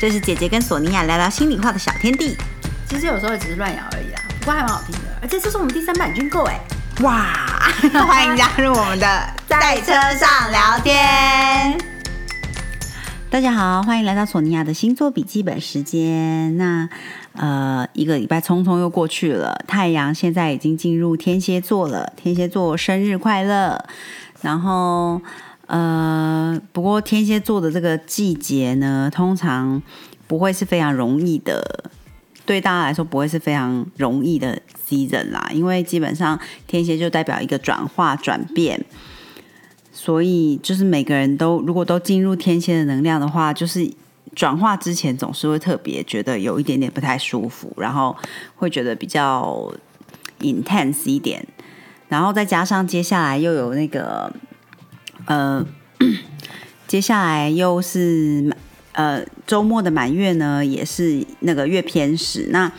这是姐姐跟索尼娅聊聊心里话的小天地。其实有时候只是乱咬而已啦，不过还蛮好听的。而且这是我们第三版军购哎，哇！欢迎加入我们的在车上聊天。大家好，欢迎来到索尼娅的星座笔记本时间。那呃，一个礼拜匆匆又过去了，太阳现在已经进入天蝎座了。天蝎座生日快乐！然后呃，不过天蝎座的这个季节呢，通常不会是非常容易的，对大家来说不会是非常容易的 season 啦，因为基本上天蝎就代表一个转化转变。所以，就是每个人都如果都进入天蝎的能量的话，就是转化之前总是会特别觉得有一点点不太舒服，然后会觉得比较 intense 一点，然后再加上接下来又有那个呃，接下来又是呃周末的满月呢，也是那个月偏食。那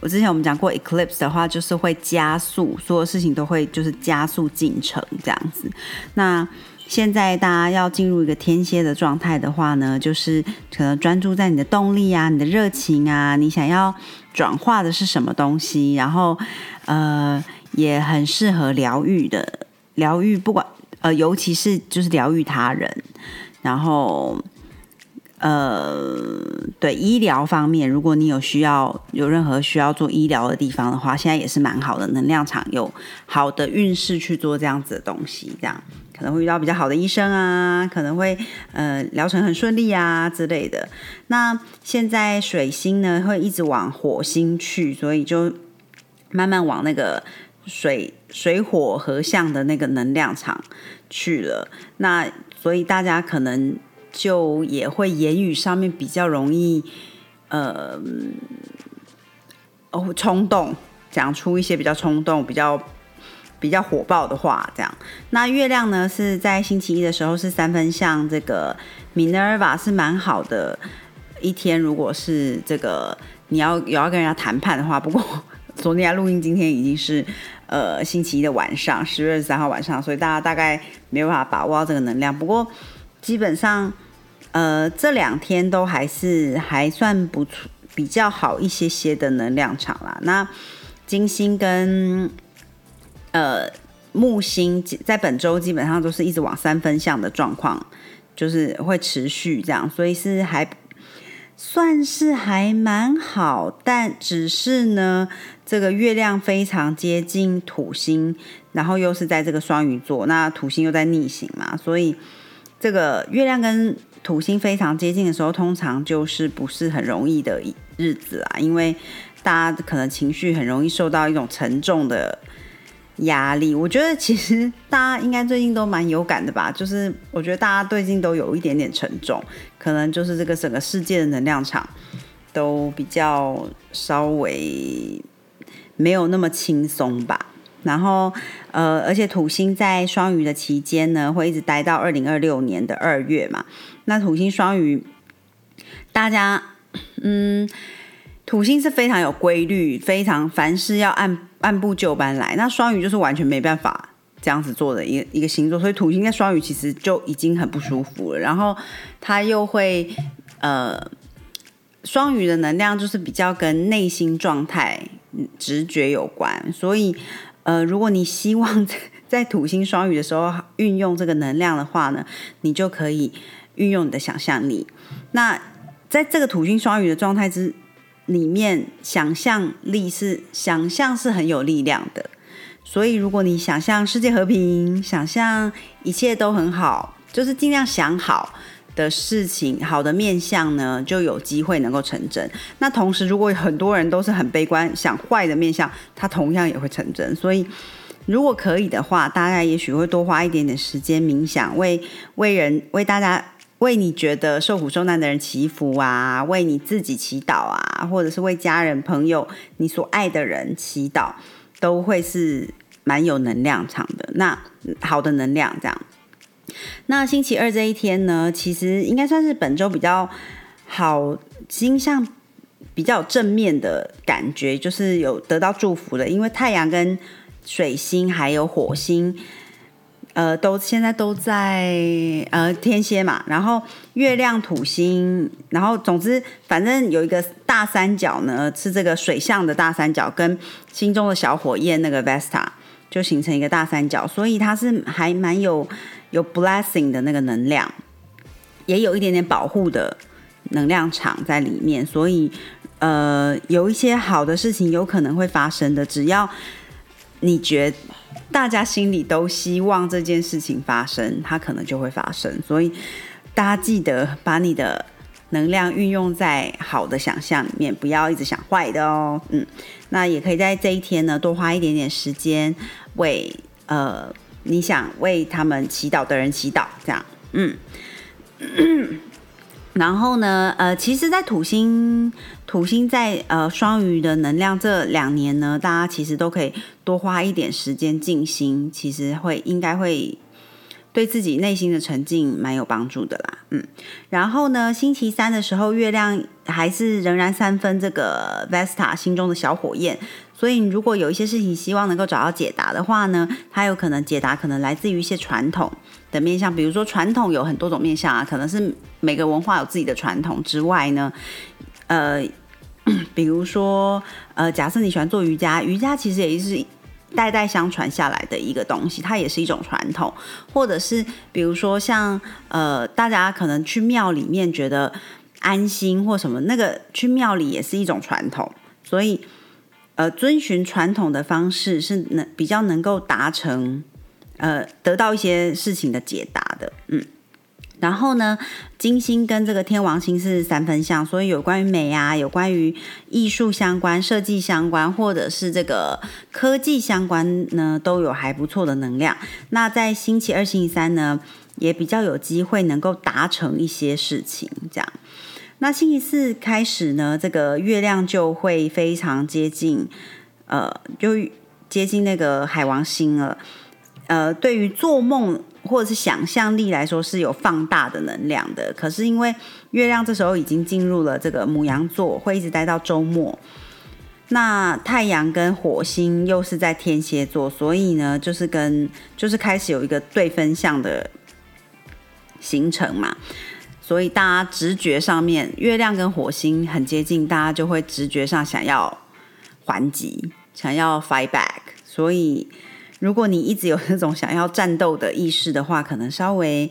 我之前我们讲过 eclipse 的话，就是会加速所有事情都会就是加速进程这样子。那现在大家要进入一个天蝎的状态的话呢，就是可能专注在你的动力啊、你的热情啊，你想要转化的是什么东西，然后呃也很适合疗愈的疗愈，不管呃尤其是就是疗愈他人，然后。呃，对医疗方面，如果你有需要，有任何需要做医疗的地方的话，现在也是蛮好的，能量场有好的运势去做这样子的东西，这样可能会遇到比较好的医生啊，可能会呃疗程很顺利啊之类的。那现在水星呢会一直往火星去，所以就慢慢往那个水水火合相的那个能量场去了。那所以大家可能。就也会言语上面比较容易，呃，哦，冲动，讲出一些比较冲动、比较比较火爆的话，这样。那月亮呢是在星期一的时候是三分像这个 Minerva 是蛮好的一天。如果是这个你要有要跟人家谈判的话，不过昨天录音今天已经是呃星期一的晚上，十月二十三号晚上，所以大家大概没有办法把握到这个能量。不过基本上。呃，这两天都还是还算不错，比较好一些些的能量场啦。那金星跟呃木星在本周基本上都是一直往三分相的状况，就是会持续这样，所以是还算是还蛮好。但只是呢，这个月亮非常接近土星，然后又是在这个双鱼座，那土星又在逆行嘛，所以这个月亮跟土星非常接近的时候，通常就是不是很容易的日子啊，因为大家可能情绪很容易受到一种沉重的压力。我觉得其实大家应该最近都蛮有感的吧，就是我觉得大家最近都有一点点沉重，可能就是这个整个世界的能量场都比较稍微没有那么轻松吧。然后，呃，而且土星在双鱼的期间呢，会一直待到二零二六年的二月嘛。那土星双鱼，大家，嗯，土星是非常有规律，非常凡事要按按部就班来。那双鱼就是完全没办法这样子做的一个一个星座，所以土星在双鱼其实就已经很不舒服了。然后他又会，呃，双鱼的能量就是比较跟内心状态、直觉有关，所以。呃，如果你希望 在土星双鱼的时候运用这个能量的话呢，你就可以运用你的想象力。那在这个土星双鱼的状态之里面，想象力是想象是很有力量的。所以，如果你想象世界和平，想象一切都很好，就是尽量想好。的事情，好的面相呢，就有机会能够成真。那同时，如果很多人都是很悲观，想坏的面相，它同样也会成真。所以，如果可以的话，大家也许会多花一点点时间冥想，为为人为大家为你觉得受苦受难的人祈福啊，为你自己祈祷啊，或者是为家人朋友你所爱的人祈祷，都会是蛮有能量场的。那好的能量这样。那星期二这一天呢，其实应该算是本周比较好星象比较正面的感觉，就是有得到祝福的，因为太阳跟水星还有火星，呃，都现在都在呃天蝎嘛，然后月亮、土星，然后总之反正有一个大三角呢，是这个水象的大三角，跟心中的小火焰那个 Vesta 就形成一个大三角，所以它是还蛮有有 blessing 的那个能量，也有一点点保护的能量场在里面，所以呃有一些好的事情有可能会发生的，只要你觉大家心里都希望这件事情发生，它可能就会发生。所以大家记得把你的能量运用在好的想象里面，不要一直想坏的哦。嗯，那也可以在这一天呢，多花一点点时间为呃你想为他们祈祷的人祈祷，这样。嗯。然后呢，呃，其实，在土星土星在呃双鱼的能量这两年呢，大家其实都可以多花一点时间静心，其实会应该会对自己内心的沉静蛮有帮助的啦。嗯，然后呢，星期三的时候，月亮还是仍然三分这个 Vesta 心中的小火焰，所以如果有一些事情希望能够找到解答的话呢，它有可能解答可能来自于一些传统。的面向，比如说传统有很多种面向啊，可能是每个文化有自己的传统之外呢，呃，比如说呃，假设你喜欢做瑜伽，瑜伽其实也是代代相传下来的一个东西，它也是一种传统，或者是比如说像呃，大家可能去庙里面觉得安心或什么，那个去庙里也是一种传统，所以呃，遵循传统的方式是能比较能够达成。呃，得到一些事情的解答的，嗯，然后呢，金星跟这个天王星是三分相，所以有关于美啊，有关于艺术相关、设计相关，或者是这个科技相关呢，都有还不错的能量。那在星期二、星期三呢，也比较有机会能够达成一些事情，这样。那星期四开始呢，这个月亮就会非常接近，呃，就接近那个海王星了。呃，对于做梦或者是想象力来说是有放大的能量的。可是因为月亮这时候已经进入了这个母羊座，会一直待到周末。那太阳跟火星又是在天蝎座，所以呢，就是跟就是开始有一个对分项的形成嘛。所以大家直觉上面，月亮跟火星很接近，大家就会直觉上想要还击，想要 fight back。所以。如果你一直有那种想要战斗的意识的话，可能稍微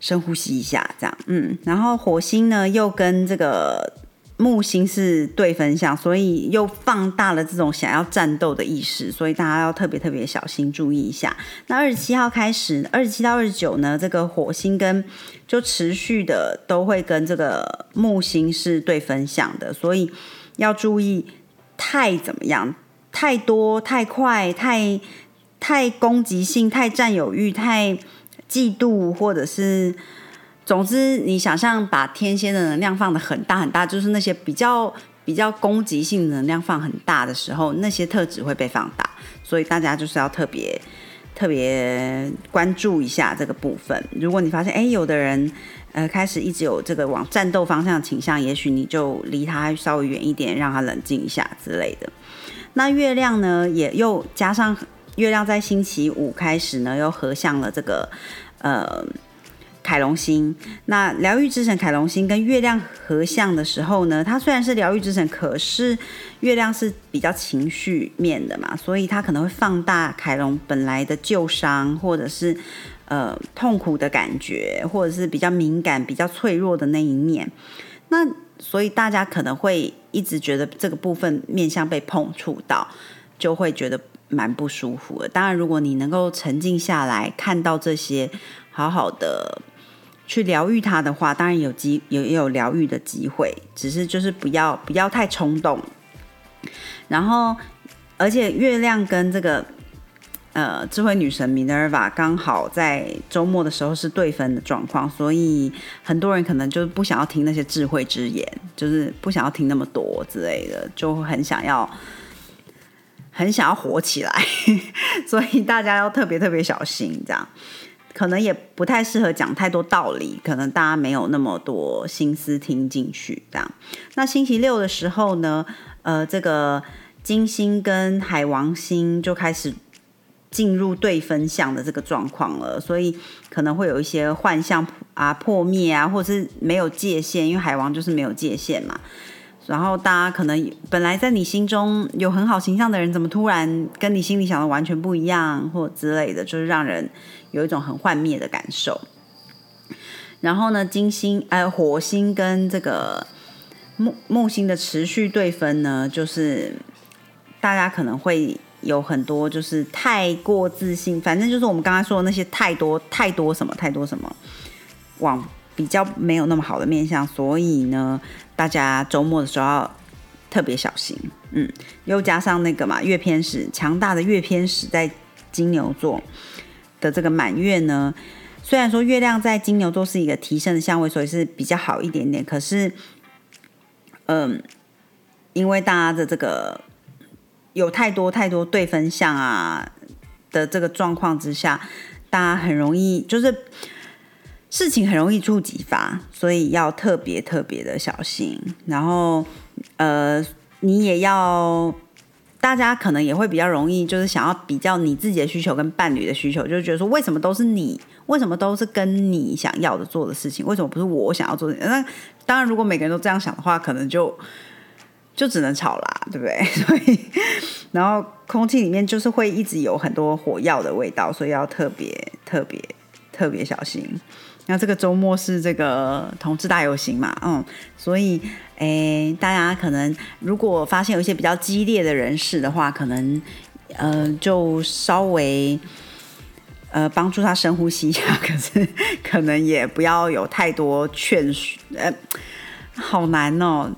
深呼吸一下，这样，嗯。然后火星呢，又跟这个木星是对分相，所以又放大了这种想要战斗的意识，所以大家要特别特别小心注意一下。那二十七号开始，二十七到二十九呢，这个火星跟就持续的都会跟这个木星是对分相的，所以要注意太怎么样，太多、太快、太。太攻击性、太占有欲、太嫉妒，或者是总之，你想象把天蝎的能量放的很大很大，就是那些比较比较攻击性能量放很大的时候，那些特质会被放大。所以大家就是要特别特别关注一下这个部分。如果你发现，哎，有的人呃开始一直有这个往战斗方向倾向，也许你就离他稍微远一点，让他冷静一下之类的。那月亮呢，也又加上。月亮在星期五开始呢，又合向了这个呃凯龙星。那疗愈之神凯龙星跟月亮合相的时候呢，它虽然是疗愈之神，可是月亮是比较情绪面的嘛，所以它可能会放大凯龙本来的旧伤，或者是呃痛苦的感觉，或者是比较敏感、比较脆弱的那一面。那所以大家可能会一直觉得这个部分面向被碰触到，就会觉得。蛮不舒服的。当然，如果你能够沉静下来，看到这些，好好的去疗愈它的话，当然有机有也有疗愈的机会。只是就是不要不要太冲动。然后，而且月亮跟这个呃智慧女神 Minerva 刚好在周末的时候是对分的状况，所以很多人可能就不想要听那些智慧之言，就是不想要听那么多之类的，就很想要。很想要火起来，所以大家要特别特别小心。这样可能也不太适合讲太多道理，可能大家没有那么多心思听进去。这样，那星期六的时候呢，呃，这个金星跟海王星就开始进入对分相的这个状况了，所以可能会有一些幻象啊、破灭啊，或者是没有界限，因为海王就是没有界限嘛。然后大家可能本来在你心中有很好形象的人，怎么突然跟你心里想的完全不一样，或之类的，就是让人有一种很幻灭的感受。然后呢，金星、呃，火星跟这个木木星的持续对分呢，就是大家可能会有很多就是太过自信，反正就是我们刚刚说的那些太多太多什么太多什么，往比较没有那么好的面相，所以呢，大家周末的时候要特别小心。嗯，又加上那个嘛，月偏食强大的月偏食在金牛座的这个满月呢。虽然说月亮在金牛座是一个提升的相位，所以是比较好一点点。可是，嗯，因为大家的这个有太多太多对分相啊的这个状况之下，大家很容易就是事情很容易触即发，所以要特别特别的小心。然后，呃，你也要。大家可能也会比较容易，就是想要比较你自己的需求跟伴侣的需求，就觉得说为什么都是你，为什么都是跟你想要的做的事情，为什么不是我想要做的？那当然，如果每个人都这样想的话，可能就就只能吵啦，对不对？所以，然后空气里面就是会一直有很多火药的味道，所以要特别特别特别小心。那这个周末是这个同志大游行嘛，嗯，所以诶，大家可能如果发现有一些比较激烈的人士的话，可能呃就稍微呃帮助他深呼吸一下，可是可能也不要有太多劝说，呃，好难哦。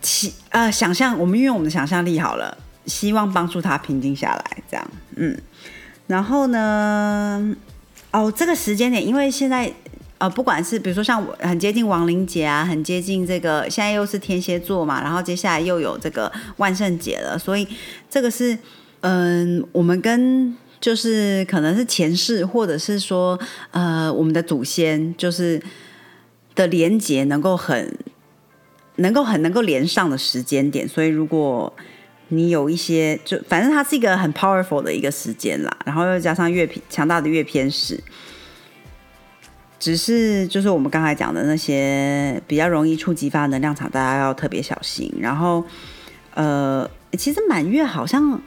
其呃想象我们运用我们的想象力好了，希望帮助他平静下来，这样，嗯，然后呢？哦，这个时间点，因为现在呃，不管是比如说像很接近亡灵节啊，很接近这个，现在又是天蝎座嘛，然后接下来又有这个万圣节了，所以这个是嗯，我们跟就是可能是前世，或者是说呃，我们的祖先就是的连接能够很能够很能够连上的时间点，所以如果。你有一些，就反正它是一个很 powerful 的一个时间啦，然后又加上月强大的月偏食，只是就是我们刚才讲的那些比较容易触激发能量场，大家要特别小心。然后，呃，其实满月好像。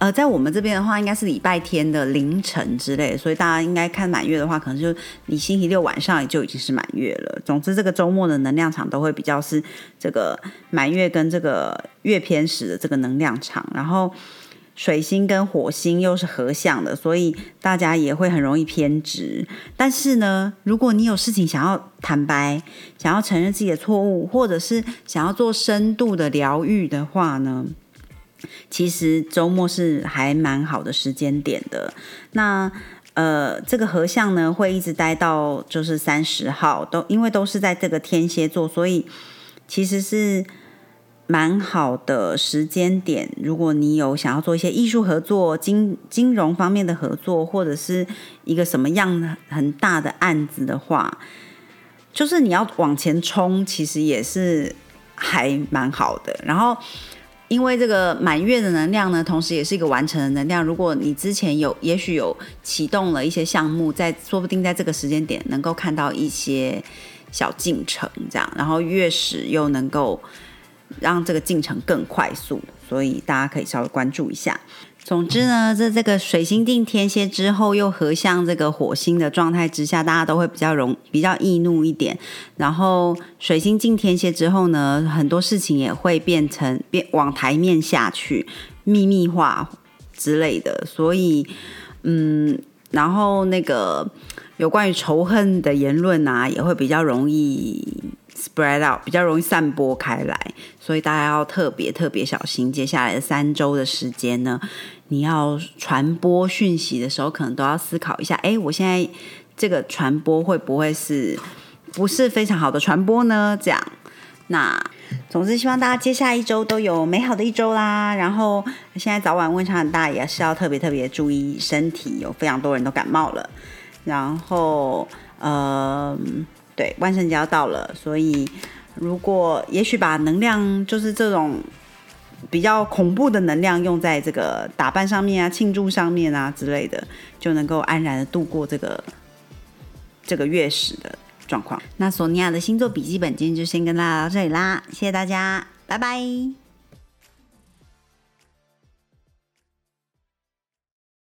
呃，在我们这边的话，应该是礼拜天的凌晨之类，所以大家应该看满月的话，可能就你星期六晚上就已经是满月了。总之，这个周末的能量场都会比较是这个满月跟这个月偏时的这个能量场，然后水星跟火星又是合相的，所以大家也会很容易偏执。但是呢，如果你有事情想要坦白，想要承认自己的错误，或者是想要做深度的疗愈的话呢？其实周末是还蛮好的时间点的。那呃，这个合相呢会一直待到就是三十号，都因为都是在这个天蝎座，所以其实是蛮好的时间点。如果你有想要做一些艺术合作、金金融方面的合作，或者是一个什么样很大的案子的话，就是你要往前冲，其实也是还蛮好的。然后。因为这个满月的能量呢，同时也是一个完成的能量。如果你之前有，也许有启动了一些项目，在说不定在这个时间点能够看到一些小进程，这样，然后月食又能够让这个进程更快速，所以大家可以稍微关注一下。总之呢，在这个水星进天蝎之后，又合向这个火星的状态之下，大家都会比较容比较易怒一点。然后水星进天蝎之后呢，很多事情也会变成变往台面下去，秘密化之类的。所以，嗯，然后那个有关于仇恨的言论啊，也会比较容易 spread out，比较容易散播开来。所以大家要特别特别小心，接下来的三周的时间呢，你要传播讯息的时候，可能都要思考一下，哎，我现在这个传播会不会是不是非常好的传播呢？这样，那总之希望大家接下一周都有美好的一周啦。然后现在早晚温差很大，也是要特别特别注意身体，有非常多人都感冒了。然后，呃，对，万圣节要到了，所以。如果也许把能量就是这种比较恐怖的能量用在这个打扮上面啊、庆祝上面啊之类的，就能够安然的度过这个这个月食的状况。那索尼娅的星座笔记本今天就先跟大家到这里啦，谢谢大家，拜拜。